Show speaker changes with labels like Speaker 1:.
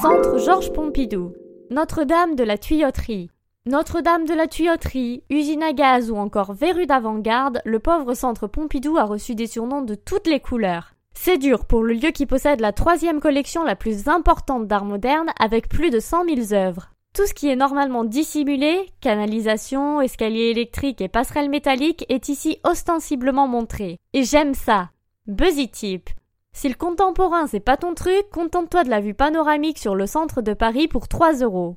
Speaker 1: Centre Georges Pompidou. Notre-Dame de la Tuyauterie. Notre-Dame de la Tuyauterie, usine à gaz ou encore verrue d'avant-garde, le pauvre centre Pompidou a reçu des surnoms de toutes les couleurs. C'est dur pour le lieu qui possède la troisième collection la plus importante d'art moderne avec plus de 100 000 œuvres. Tout ce qui est normalement dissimulé, canalisation, escalier électrique et passerelle métallique est ici ostensiblement montré. Et j'aime ça. Buzzy type. Si le contemporain c'est pas ton truc, contente-toi de la vue panoramique sur le centre de Paris pour 3 euros.